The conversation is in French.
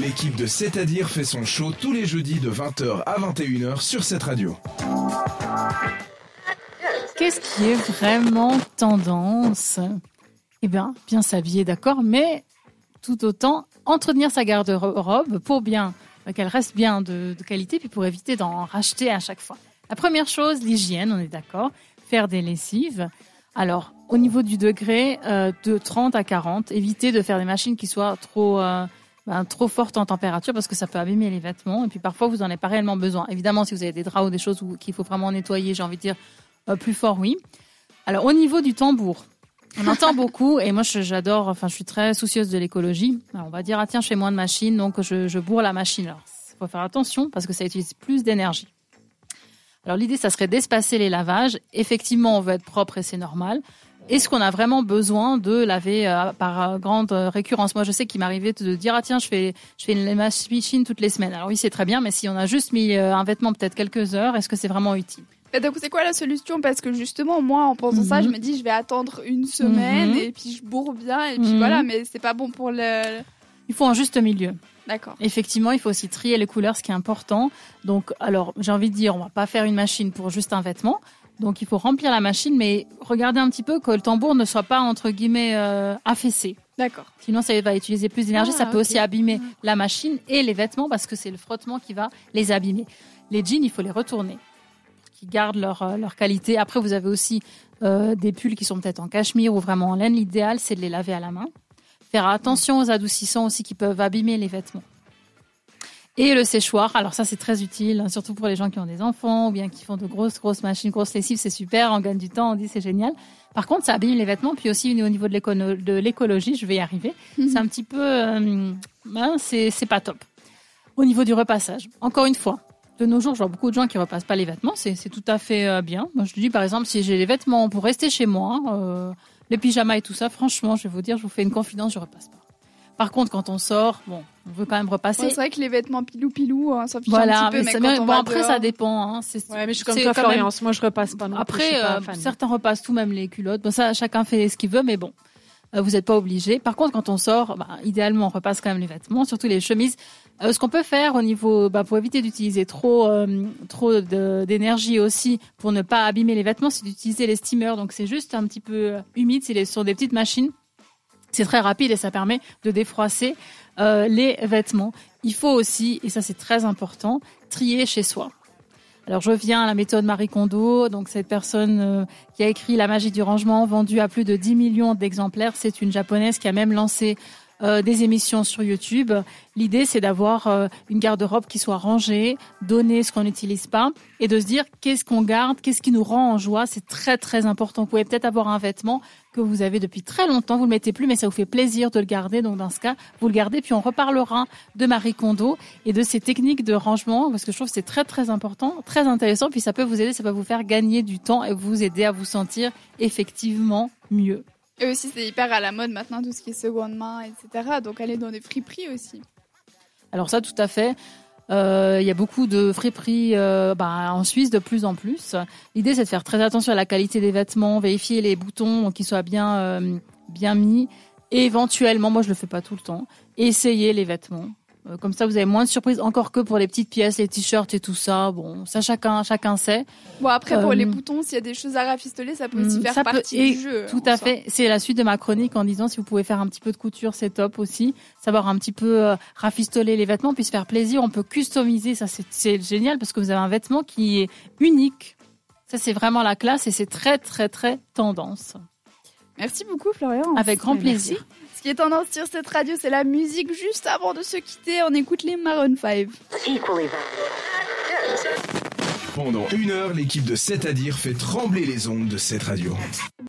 L'équipe de C'est-à-dire fait son show tous les jeudis de 20h à 21h sur cette radio. Qu'est-ce qui est vraiment tendance? Eh bien, bien s'habiller, d'accord, mais tout autant entretenir sa garde-robe pour bien qu'elle reste bien de, qualité, puis pour éviter d'en racheter à chaque fois. La première chose, l'hygiène, on est d'accord, faire des lessives. Alors, au niveau du degré, euh, de 30 à 40, évitez de faire des machines qui soient trop, euh, ben, trop fortes en température parce que ça peut abîmer les vêtements. Et puis parfois, vous n'en avez pas réellement besoin. Évidemment, si vous avez des draps ou des choses qu'il faut vraiment nettoyer, j'ai envie de dire euh, plus fort, oui. Alors, au niveau du tambour, on entend beaucoup, et moi j'adore, enfin je suis très soucieuse de l'écologie. On va dire, ah tiens, je fais moins de machines, donc je, je bourre la machine. Alors, il faut faire attention parce que ça utilise plus d'énergie. Alors l'idée, ça serait d'espacer les lavages. Effectivement, on veut être propre et c'est normal. Est-ce qu'on a vraiment besoin de laver euh, par euh, grande euh, récurrence? Moi, je sais qu'il m'arrivait de dire ah tiens, je fais je fais une machine toutes les semaines. Alors oui, c'est très bien, mais si on a juste mis un vêtement peut-être quelques heures, est-ce que c'est vraiment utile? Mais donc, c'est quoi la solution? Parce que justement, moi, en pensant ça, Mhm. je me dis, je vais attendre une semaine Mhm. et puis je bourre bien et puis Mhm. voilà, mais c'est pas bon pour le. Il faut un juste milieu. D'accord. Effectivement, il faut aussi trier les couleurs, ce qui est important. Donc, alors, j'ai envie de dire, on va pas faire une machine pour juste un vêtement. Donc, il faut remplir la machine, mais regardez un petit peu que le tambour ne soit pas, entre guillemets, euh, affaissé. D'accord. Sinon, ça va utiliser plus d'énergie. Ah, ça peut ok. aussi abîmer la machine et les vêtements parce que c'est le frottement qui va les abîmer. Les jeans, il faut les retourner, qui gardent leur, euh, leur qualité. Après, vous avez aussi euh, des pulls qui sont peut-être en cachemire ou vraiment en laine. L'idéal, c'est de les laver à la main. Faire attention aux adoucissants aussi qui peuvent abîmer les vêtements. Et le séchoir, alors ça c'est très utile, hein, surtout pour les gens qui ont des enfants ou bien qui font de grosses grosses machines, grosses lessives, c'est super, on gagne du temps, on dit c'est génial. Par contre, ça abîme les vêtements, puis aussi au niveau de l'écologie, je vais y arriver. C'est un petit peu, euh, hein, c'est pas top. Au niveau du repassage, encore une fois, de nos jours, je vois beaucoup de gens qui repassent pas les vêtements, c'est c'est tout à fait euh, bien. Moi, je dis par exemple, si j'ai les vêtements pour rester chez moi, euh, les pyjamas et tout ça, franchement, je vais vous dire, je vous fais une confidence, je repasse pas. Par contre, quand on sort, bon, on veut quand même repasser. Ouais, c'est vrai que les vêtements pilou-pilou, hein, ça fiche Voilà, un petit peu, mais mais, ça- quand mais on bon va après ça dépend. Hein. C'est- Ouais, mais je suis comme toi, même- Florence. Moi, je repasse pas non plus. Après, pas euh, certains repassent tout, même les culottes. Bon, ça, chacun fait ce qu'il veut, mais bon, euh, vous n'êtes pas obligé. Par contre, quand on sort, bah, idéalement, on repasse quand même les vêtements, surtout les chemises. Euh, ce qu'on peut faire au niveau, bah, pour éviter d'utiliser trop, euh, trop de- d'énergie aussi, pour ne pas abîmer les vêtements, c'est d'utiliser les steamers. Donc, c'est juste un petit peu humide. C'est sur des petites machines. C'est très rapide et ça permet de défroisser euh, les vêtements. Il faut aussi, et ça c'est très important, trier chez soi. Alors je viens à la méthode Marie Kondo, donc cette personne euh, qui a écrit La magie du rangement, vendue à plus de 10 millions d'exemplaires. C'est une japonaise qui a même lancé euh, des émissions sur YouTube. L'idée, c'est d'avoir euh, une garde-robe qui soit rangée, donner ce qu'on n'utilise pas et de se dire qu'est-ce qu'on garde, qu'est-ce qui nous rend en joie. C'est très très important. Vous pouvez peut-être avoir un vêtement que vous avez depuis très longtemps, vous le mettez plus, mais ça vous fait plaisir de le garder. Donc dans ce cas, vous le gardez. Puis on reparlera de Marie Kondo et de ses techniques de rangement parce que je trouve que c'est très très important, très intéressant. Puis ça peut vous aider, ça peut vous faire gagner du temps et vous aider à vous sentir effectivement mieux. Et aussi, c'est hyper à la mode maintenant, tout ce qui est seconde main, etc. Donc, aller dans des friperies aussi. Alors ça, tout à fait. Euh, Il y a beaucoup de friperies euh, bah, en Suisse de plus en plus. L'idée, c'est de faire très attention à la qualité des vêtements, vérifier les boutons qu'ils soient bien euh, bien mis. Éventuellement, moi je le fais pas tout le temps, essayer les vêtements. Euh, comme ça, vous avez moins de surprises. Encore que pour les petites pièces, les t-shirts et tout ça. Bon, ça chacun chacun sait. Bon, après, pour Euh, les boutons, s'il y a des choses à rafistoler, ça peut aussi Mm, faire ça partie du jeu. Tout à fait. C'est la suite de ma chronique en disant si vous pouvez faire un petit peu de couture, c'est top aussi. Savoir un petit peu euh, rafistoler les vêtements, puis se faire plaisir. On peut customiser. Ça, c'est génial parce que vous avez un vêtement qui est unique. Ça, c'est vraiment la classe et c'est très, très, très tendance. Merci beaucoup, Florian. Avec grand plaisir. Ce qui est tendance sur cette radio, c'est la musique. Juste avant de se quitter, on écoute les Maroon 5. Pendant une heure, l'équipe de 7 à dire fait trembler les ondes de cette radio.